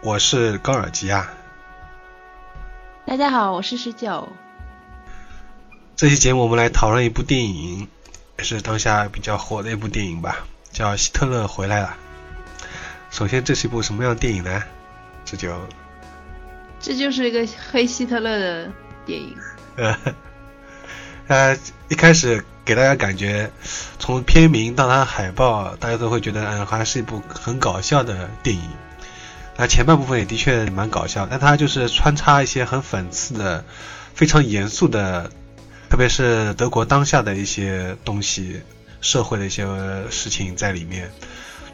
我是高尔基亚。大家好，我是十九。这期节目我们来讨论一部电影，也是当下比较火的一部电影吧，叫《希特勒回来了》。首先，这是一部什么样的电影呢？这就这就是一个黑希特勒的电影。呃，一开始给大家感觉，从片名到它海报，大家都会觉得，嗯，好像是一部很搞笑的电影。那前半部分也的确蛮搞笑，但他就是穿插一些很讽刺的、非常严肃的，特别是德国当下的一些东西、社会的一些事情在里面，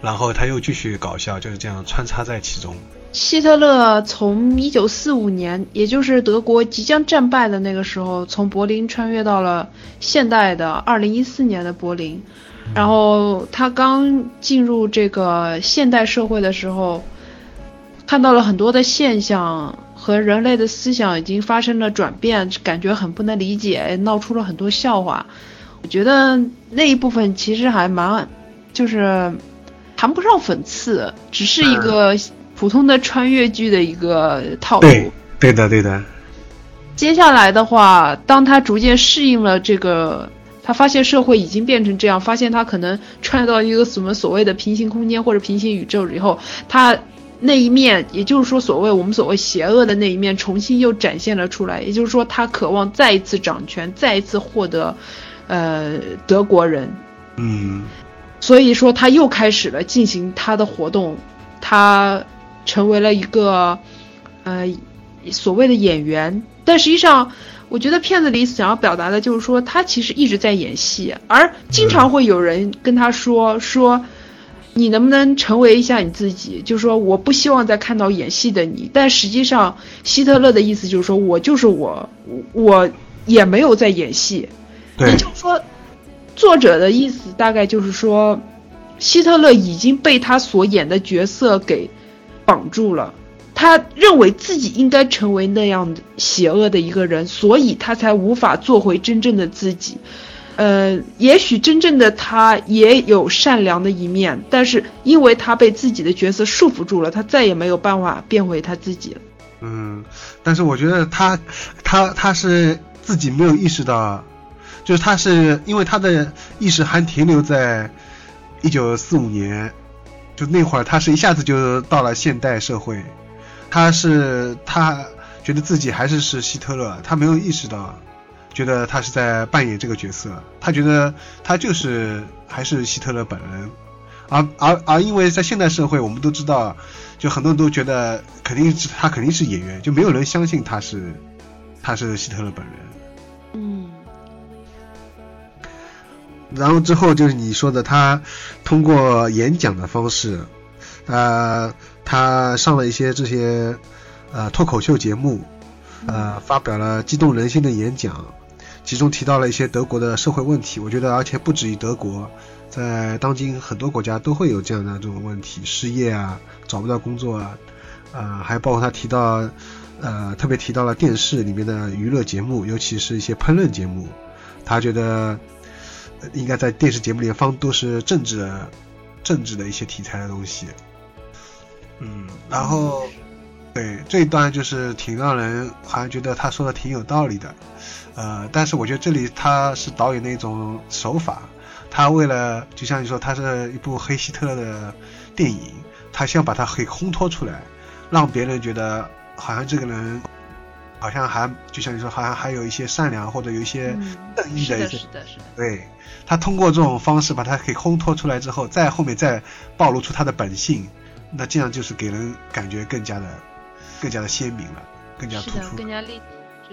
然后他又继续搞笑，就是这样穿插在其中。希特勒从一九四五年，也就是德国即将战败的那个时候，从柏林穿越到了现代的二零一四年的柏林，然后他刚进入这个现代社会的时候。看到了很多的现象和人类的思想已经发生了转变，感觉很不能理解，闹出了很多笑话。我觉得那一部分其实还蛮，就是谈不上讽刺，只是一个普通的穿越剧的一个套路。对，对的，对的。接下来的话，当他逐渐适应了这个，他发现社会已经变成这样，发现他可能穿越到一个什么所谓的平行空间或者平行宇宙以后，他。那一面，也就是说，所谓我们所谓邪恶的那一面，重新又展现了出来。也就是说，他渴望再一次掌权，再一次获得，呃，德国人。嗯。所以说，他又开始了进行他的活动，他成为了一个，呃，所谓的演员。但实际上，我觉得片子里想要表达的就是说，他其实一直在演戏，而经常会有人跟他说说。你能不能成为一下你自己？就是说，我不希望再看到演戏的你。但实际上，希特勒的意思就是说我就是我，我也没有在演戏。也就是说，作者的意思大概就是说，希特勒已经被他所演的角色给绑住了。他认为自己应该成为那样邪恶的一个人，所以他才无法做回真正的自己。呃，也许真正的他也有善良的一面，但是因为他被自己的角色束缚住了，他再也没有办法变回他自己了。嗯，但是我觉得他，他他是自己没有意识到，就是他是因为他的意识还停留在一九四五年，就那会儿他是一下子就到了现代社会，他是他觉得自己还是是希特勒，他没有意识到。觉得他是在扮演这个角色，他觉得他就是还是希特勒本人，而而而因为在现代社会，我们都知道，就很多人都觉得肯定是他肯定是演员，就没有人相信他是他是希特勒本人。嗯。然后之后就是你说的，他通过演讲的方式，呃，他上了一些这些呃脱口秀节目，呃，发表了激动人心的演讲。其中提到了一些德国的社会问题，我觉得，而且不止于德国，在当今很多国家都会有这样的这种问题，失业啊，找不到工作啊，呃，还包括他提到，呃，特别提到了电视里面的娱乐节目，尤其是一些烹饪节目，他觉得应该在电视节目里放都是政治、政治的一些题材的东西，嗯，然后，对这一段就是挺让人好像觉得他说的挺有道理的。呃，但是我觉得这里他是导演的一种手法，他为了就像你说，他是一部黑希特勒的电影，他想把它给烘托出来，让别人觉得好像这个人好像还就像你说，好像还有一些善良或者有一些正义的一些，是的，是的，对他通过这种方式把它给烘托出来之后，在后面再暴露出他的本性，那这样就是给人感觉更加的更加的鲜明了，更加突出，更加立体。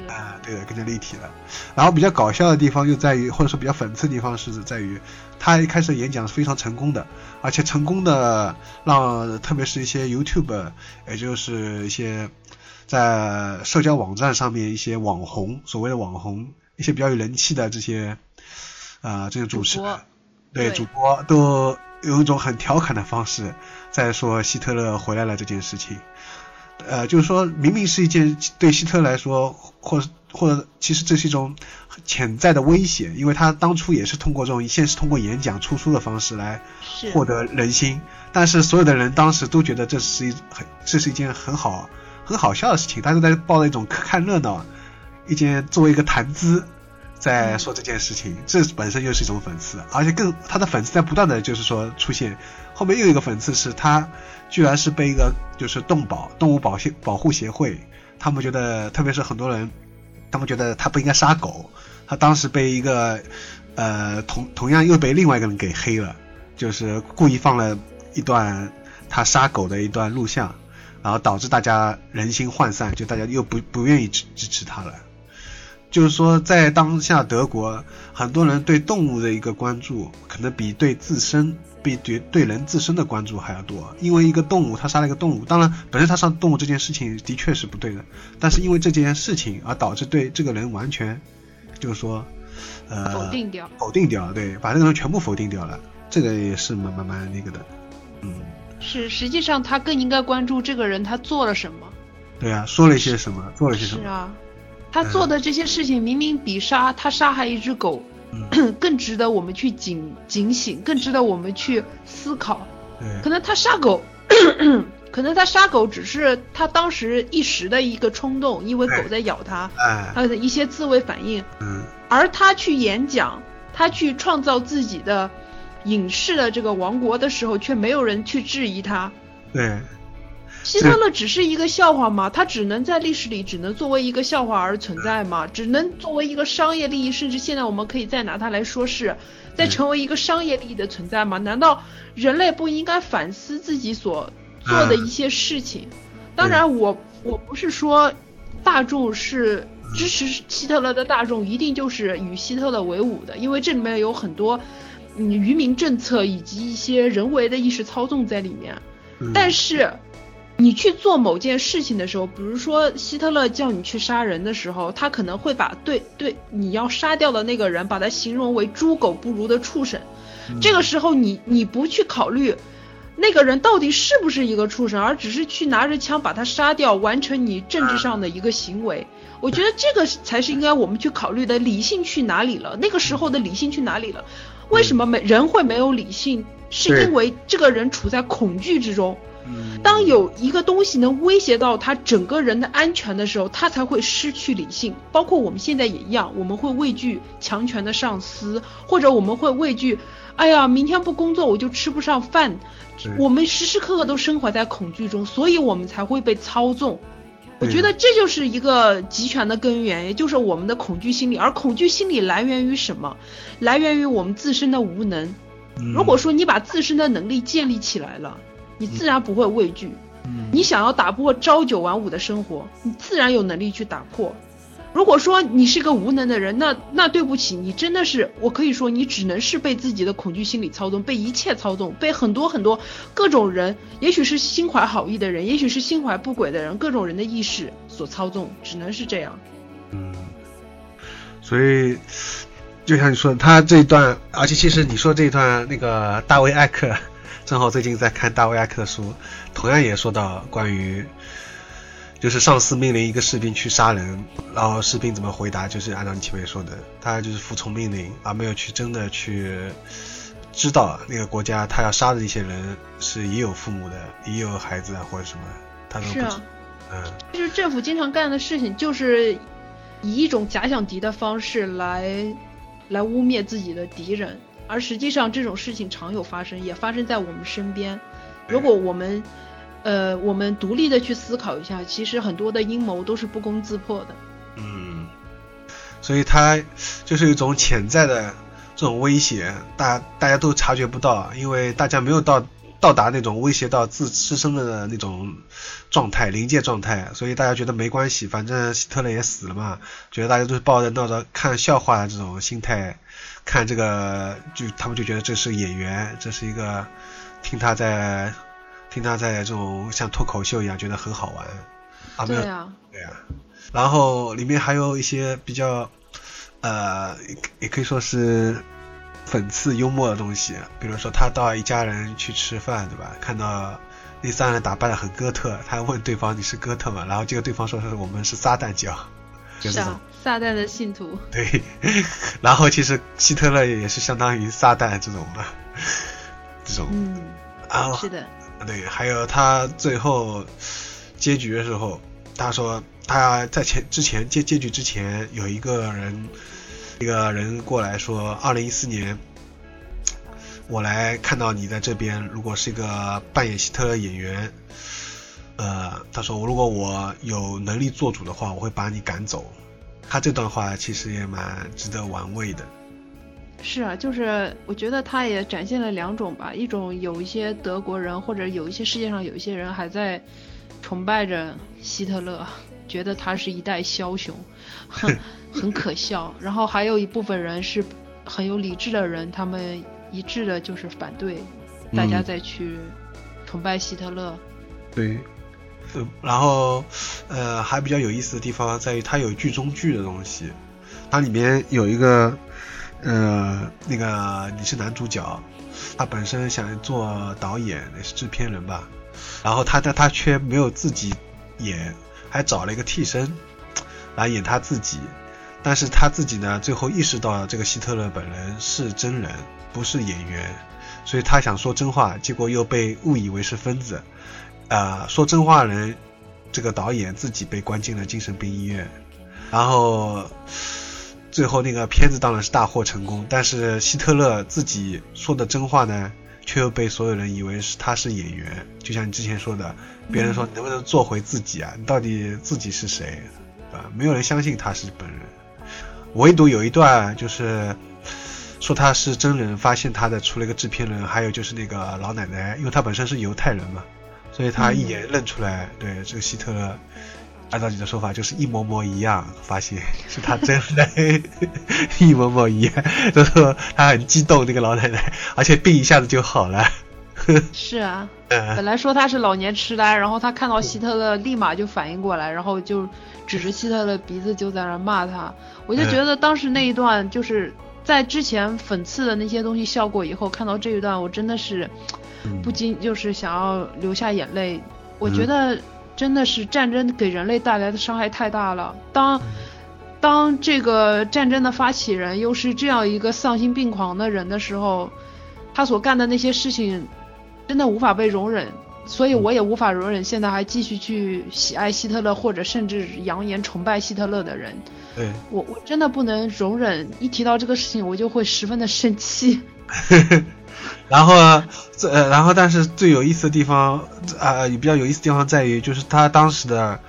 啊，对的，更加立体了。然后比较搞笑的地方又在于，或者说比较讽刺的地方是在于，他一开始演讲是非常成功的，而且成功的让特别是一些 YouTube，也就是一些在社交网站上面一些网红，所谓的网红，一些比较有人气的这些啊、这些主持人，对对主播都用一种很调侃的方式在说希特勒回来了这件事情。呃，就是说明明是一件对希特勒来说，或或者其实这是一种潜在的威胁，因为他当初也是通过这种先是通过演讲出书的方式来获得人心，但是所有的人当时都觉得这是一很这是一件很好很好笑的事情，大家都在抱着一种看热闹，一件作为一个谈资在说这件事情，这本身就是一种讽刺，而且更他的粉丝在不断的就是说出现，后面又有一个讽刺是他居然是被一个就是动保动物保协保护协会，他们觉得特别是很多人，他们觉得他不应该杀狗，他当时被一个呃同同样又被另外一个人给黑了，就是故意放了一段他杀狗的一段录像，然后导致大家人心涣散，就大家又不不愿意支支持他了。就是说，在当下德国，很多人对动物的一个关注，可能比对自身、比对对人自身的关注还要多。因为一个动物，他杀了一个动物，当然本身他杀动物这件事情的确是不对的，但是因为这件事情而导致对这个人完全，就是说，呃，否定掉。否定掉，对，把这个人全部否定掉了，这个也是蛮蛮蛮那个的，嗯，是，实际上他更应该关注这个人他做了什么。对啊，说了一些什么，做了些什么，是啊，他做的这些事情明明比杀他杀害一只狗嗯，更值得我们去警警醒，更值得我们去思考。对可，能他杀狗，可能他杀狗只是他当时一时的一个冲动，因为狗在咬他，哎，他的一些自卫反应。嗯，而他去演讲，他去创造自己的影视的这个王国的时候，却没有人去质疑他。对，希特勒只是一个笑话吗？他只能在历史里只能作为一个笑话而存在吗？只能作为一个商业利益，甚至现在我们可以再拿它来说事，再成为一个商业利益的存在吗？难道人类不应该反思自己所做的一些事情？当然我，我不是说大众是支持希特勒的大众一定就是与希特勒为伍的，因为这里面有很多嗯愚民政策以及一些人为的意识操纵在里面。嗯但是，你去做某件事情的时候，比如说希特勒叫你去杀人的时候，他可能会把对对你要杀掉的那个人，把他形容为猪狗不如的畜生。这个时候你，你不去考虑那个人到底是不是一个畜生，而只是去拿着枪把他杀掉，完成你政治上的一个行为。我觉得这个才是应该我们去考虑的，理性去哪里了？那个时候的理性去哪里了？为什么没人会没有理性？是因为这个人处在恐惧之中。嗯当有一个东西能威胁到他整个人的安全的时候，他才会失去理性。包括我们现在也一样，我们会畏惧强权的上司，或者我们会畏惧，哎呀，明天不工作我就吃不上饭。我们时时刻刻都生活在恐惧中，所以我们才会被操纵。我觉得这就是一个集权的根源，也就是我们的恐惧心理。而恐惧心理来源于什么？来源于我们自身的无能。嗯如果说你把自身的能力建立起来了，你自然不会畏惧。嗯你想要打破朝九晚五的生活，你自然有能力去打破。如果说你是个无能的人，那那对不起，你真的是，我可以说你只能是被自己的恐惧心理操纵，被一切操纵，被很多很多各种人，也许是心怀好意的人，也许是心怀不轨的人，各种人的意识所操纵，只能是这样。嗯，所以就像你说的，他这一段，而且其实你说这一段，那个大卫艾克，正好最近在看大卫艾克的书，同样也说到关于，就是上司命令一个士兵去杀人，然后士兵怎么回答，就是按照你前面说的，他就是服从命令，而没有去真的去知道那个国家他要杀的一些人是也有父母的，也有孩子啊或者什么，他都不知是啊，嗯。就是政府经常干的事情，就是以一种假想敌的方式来来污蔑自己的敌人，而实际上这种事情常有发生，也发生在我们身边。如果我们呃我们独立的去思考一下，其实很多的阴谋都是不攻自破的。嗯，所以它就是一种潜在的这种威胁，大大家都察觉不到，因为大家没有到到达那种威胁到自自身的那种状态，临界状态，所以大家觉得没关系，反正希特勒也死了嘛，觉得大家都是抱着闹着看笑话的这种心态看这个，就他们就觉得这是演员，这是一个听他在听他在这种像脱口秀一样，觉得很好玩。啊，没有对啊，然后里面还有一些比较，呃，也也可以说是讽刺幽默的东西，比如说他到一家人去吃饭，对吧？看到那三人打扮的很哥特，他问对方你是哥特吗？然后结果对方说是我们是撒旦教，就是撒旦的信徒。对，然后其实希特勒也是相当于撒旦这种的，这种嗯，啊，是的，对，还有他最后结局的时候，他说他在前之前结结局之前有一个人，一个人过来说，二零一四年我来看到你在这边，如果是一个扮演希特勒演员，呃，他说如果我有能力做主的话，我会把你赶走。他这段话其实也蛮值得玩味的。是啊，就是我觉得他也展现了两种吧，一种有一些德国人或者有一些世界上有一些人还在崇拜着希特勒，觉得他是一代枭雄，很很可笑。然后还有一部分人是很有理智的人，他们一致的就是反对大家嗯再去崇拜希特勒。对，呃，然后呃，还比较有意思的地方在于它有剧中剧的东西，它里面有一个呃，那个你是男主角，他本身想做导演也是制片人吧，然后他但他却没有自己演，还找了一个替身来演他自己。但是他自己呢，最后意识到这个希特勒本人是真人，不是演员，所以他想说真话，结果又被误以为是疯子。呃，说真话人，这个导演自己被关进了精神病医院，然后最后那个片子当然是大获成功，但是希特勒自己说的真话呢，却又被所有人以为是他是演员，就像你之前说的，别人说你能不能做回自己啊？你到底自己是谁？对吧？没有人相信他是本人，唯独有一段就是。说他是真人，发现他的除了一个制片人，还有就是那个老奶奶，因为他本身是犹太人嘛，所以他一眼认出来，对这个希特勒，按照你的说法就是一模模一样，发现是他真人，一模模一样，他说他很激动，那个老奶奶，而且病一下子就好了。是啊，呃 本来说他是老年痴呆，然后他看到希特勒立马就反应过来，然后就指着希特勒鼻子就在那骂他。我就觉得当时那一段就是在之前讽刺的那些东西笑过以后，看到这一段我真的是嗯不禁就是想要流下眼泪。我觉得真的是战争给人类带来的伤害太大了。当当这个战争的发起人又是这样一个丧心病狂的人的时候，他所干的那些事情真的无法被容忍，所以我也无法容忍现在还继续去喜爱希特勒或者甚至扬言崇拜希特勒的人。对，我我真的不能容忍，一提到这个事情我就会十分的生气。然后呢这、呃，然后但是最有意思的地方，呃，比较有意思的地方在于，就是他当时的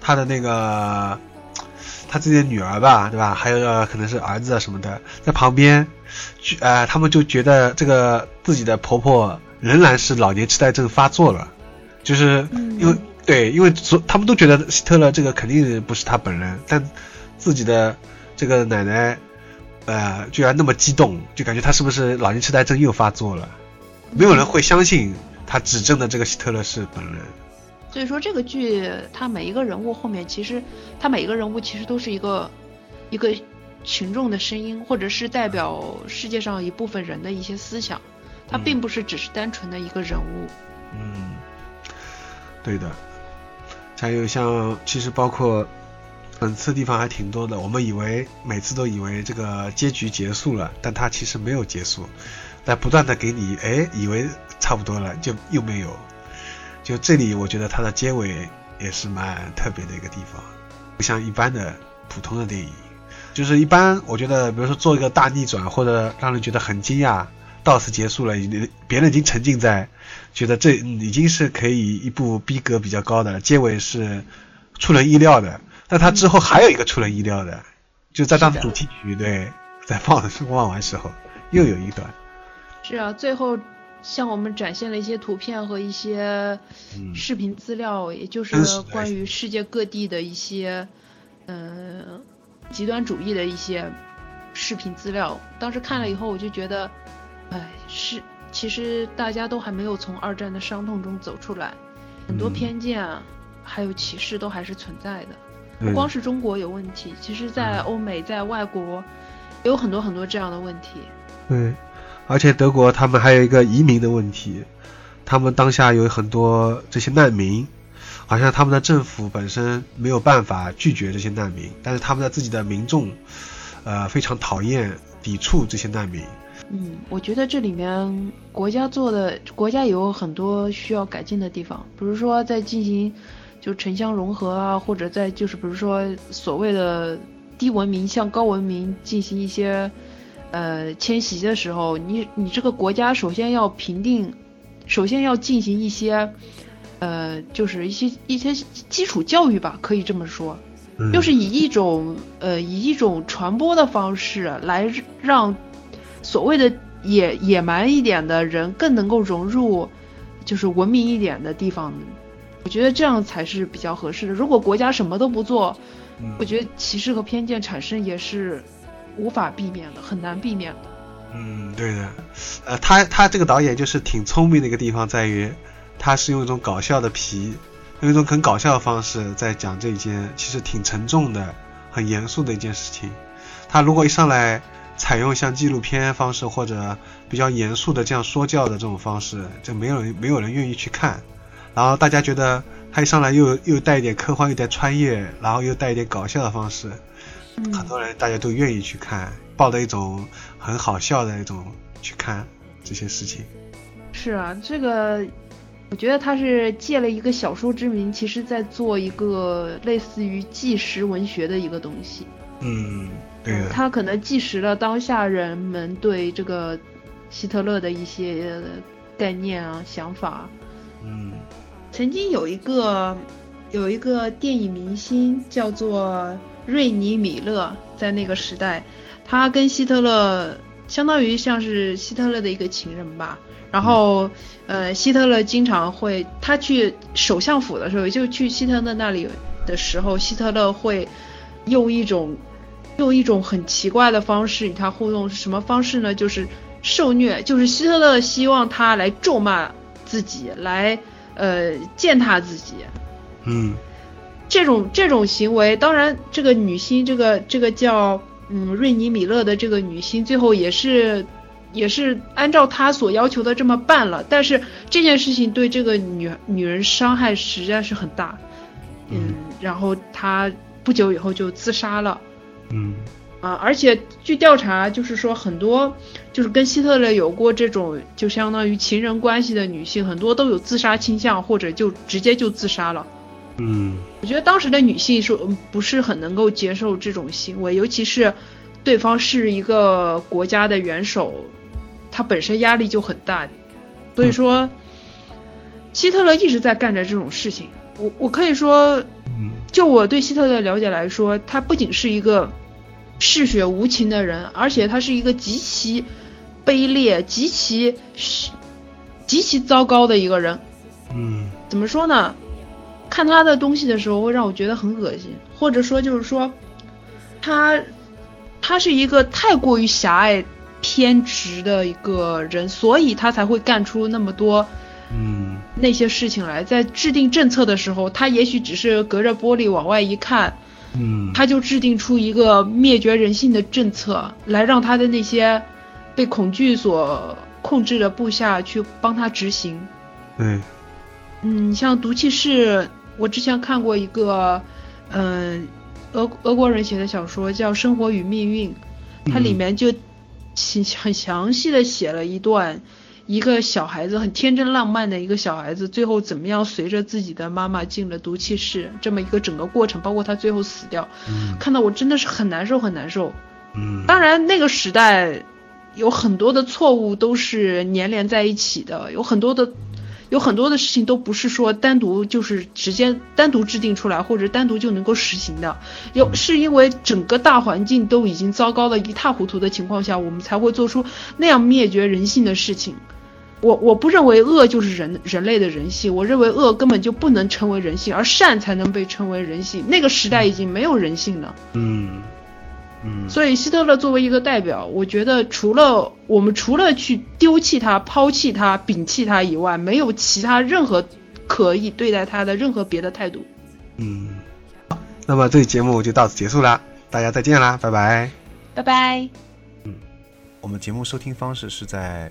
他的那个他自己的女儿吧，对吧？还有、呃、可能是儿子啊什么的，在旁边，去呃，他们就觉得这个自己的婆婆仍然是老年痴呆症发作了，就是因为、对，因为所他们都觉得希特勒这个肯定不是他本人，但自己的这个奶奶。呃，居然那么激动，就感觉他是不是老年痴呆症又发作了？没有人会相信他指证的这个希特勒是本人。所以说这个剧，他每一个人物后面其实，他每一个人物其实都是一个一个群众的声音，或者是代表世界上一部分人的一些思想，它嗯并不是只是单纯的一个人物。嗯，对的。还有像，其实包括讽刺地方还挺多的。我们以为每次都以为这个结局结束了，但它其实没有结束，在不断的给你，哎，以为差不多了，就又没有。就这里，我觉得它的结尾也是蛮特别的一个地方，不像一般的普通的电影，就是一般我觉得，比如说做一个大逆转，或者让人觉得很惊讶，到此结束了，已别人已经沉浸在觉得这已经是可以一部逼格比较高的，结尾是出人意料的。但他之后还有一个出人意料的，就在当时主题曲对在放的时候放完时候又有一段。是啊，最后向我们展现了一些图片和一些嗯视频资料，也就是关于世界各地的一些嗯、呃极端主义的一些视频资料。当时看了以后，我就觉得，哎，是其实大家都还没有从二战的伤痛中走出来，很多嗯偏见啊，还有歧视都还是存在的。对不光是中国有问题，其实在欧美，在外国也有很多很多这样的问题。对，而且德国他们还有一个移民的问题，他们当下有很多这些难民，好像他们的政府本身没有办法拒绝这些难民，但是他们的自己的民众，呃，非常讨厌、抵触这些难民。嗯，我觉得这里面国家做的，国家也有很多需要改进的地方，比如说在进行就城乡融合啊，或者在就是比如说所谓的低文明向高文明进行一些呃迁徙的时候，你你这个国家首先要评定，首先要进行一些呃就是一些一些基础教育吧，可以这么说。嗯，又是以一种呃以一种传播的方式来让所谓的野野蛮一点的人更能够融入，就是文明一点的地方。我觉得这样才是比较合适的。如果国家什么都不做，嗯我觉得歧视和偏见产生也是无法避免的，很难避免的。嗯，对的，呃，他他这个导演就是挺聪明的一个地方在于，他是用一种搞笑的皮，用一种很搞笑的方式在讲这一件其实挺沉重的、很严肃的一件事情。他如果一上来采用像纪录片方式或者比较严肃的这样说教的这种方式，就没有人没有人愿意去看。然后大家觉得他一上来又又带一点科幻，又带穿越，然后又带一点搞笑的方式，嗯很多人大家都愿意去看，抱着一种很好笑的一种去看这些事情。是啊，这个我觉得他是借了一个小说之名，其实在做一个类似于纪实文学的一个东西。嗯，对的，他可能纪实了当下人们对这个希特勒的一些概念啊、想法。嗯曾经有一个有一个电影明星叫做瑞尼米勒，在那个时代，他跟希特勒相当于像是希特勒的一个情人吧。然后，呃，希特勒经常会他去首相府的时候，就去希特勒那里的时候，希特勒会用一种用一种很奇怪的方式与他互动，是什么方式呢？就是受虐，就是希特勒希望他来咒骂自己，来呃践踏自己。嗯这种这种行为，当然这个女星，这个这个叫嗯瑞尼米勒的这个女星，最后也是也是按照她所要求的这么办了。但是这件事情对这个女女人伤害实在是很大，嗯，然后她不久以后就自杀了。嗯啊，而且据调查，就是说很多就是跟希特勒有过这种就相当于情人关系的女性，很多都有自杀倾向，或者就直接就自杀了。嗯我觉得当时的女性说嗯不是很能够接受这种行为，尤其是对方是一个国家的元首，他本身压力就很大，所以说，希特勒一直在干着这种事情。我我可以说，嗯就我对希特勒的了解来说，他不仅是一个嗜血无情的人，而且他是一个极其卑劣、极其极其糟糕的一个人。嗯怎么说呢？看他的东西的时候，会让我觉得很恶心，或者说就是说，他他是一个太过于狭隘、偏执的一个人，所以他才会干出那么多嗯那些事情来。在制定政策的时候，他也许只是隔着玻璃往外一看，嗯，他就制定出一个灭绝人性的政策，来让他的那些被恐惧所控制的部下去帮他执行。对，嗯，像毒气室，我之前看过一个，嗯、俄俄国人写的小说叫《生活与命运》，它里嗯。面就很很详细的写了一段，一个小孩子很天真浪漫的一个小孩子，最后怎么样随着自己的妈妈进了毒气室，这么一个整个过程，包括他最后死掉，嗯看到我真的是很难受很难受。嗯，当然，那个时代有很多的错误都是粘连在一起的，有很多的有很多的事情都不是说单独就是直接单独制定出来或者单独就能够实行的，有是因为整个大环境都已经糟糕的一塌糊涂的情况下，我们才会做出那样灭绝人性的事情。我我不认为恶就是人人类的人性，我认为恶根本就不能成为人性，而善才能被称为人性。那个时代已经没有人性了。嗯嗯，所以希特勒作为一个代表，我觉得除了我们除了去丢弃他、抛弃他、摒弃他以外，没有其他任何可以对待他的任何别的态度。嗯，好，那么这期节目就到此结束啦，大家再见啦，拜拜。拜拜。嗯我们节目收听方式是在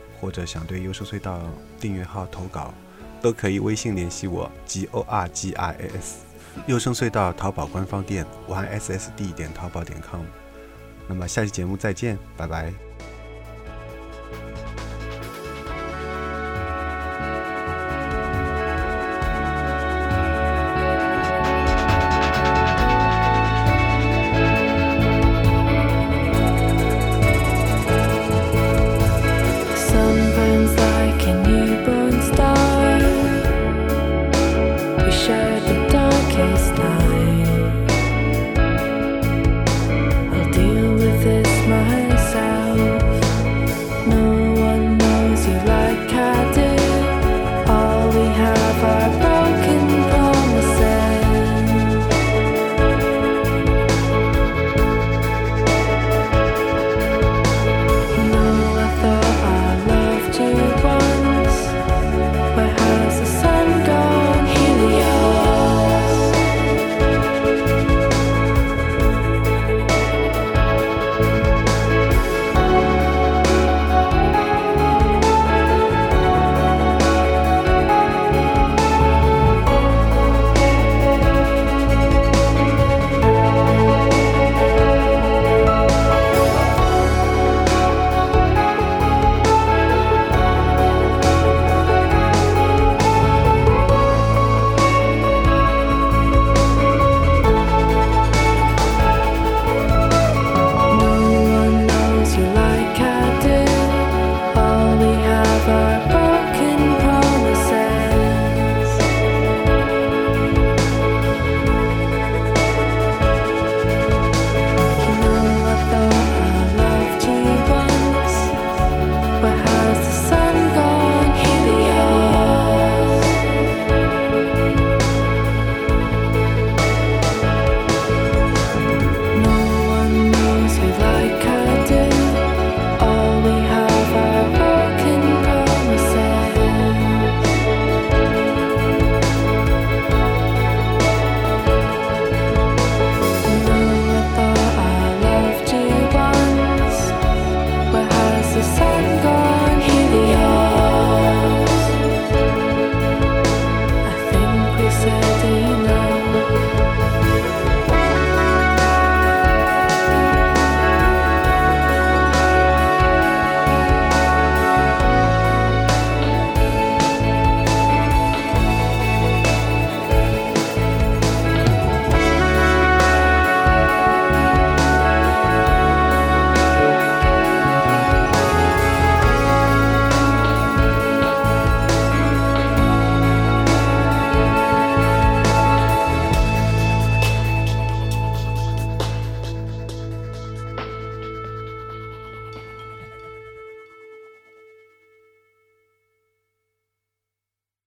或者想对优胜隧道订阅号投稿，都可以微信联系我 g o r g i s。优声隧道淘宝官方店 y s s d 点淘宝点 com。那么下期节目再见，拜拜。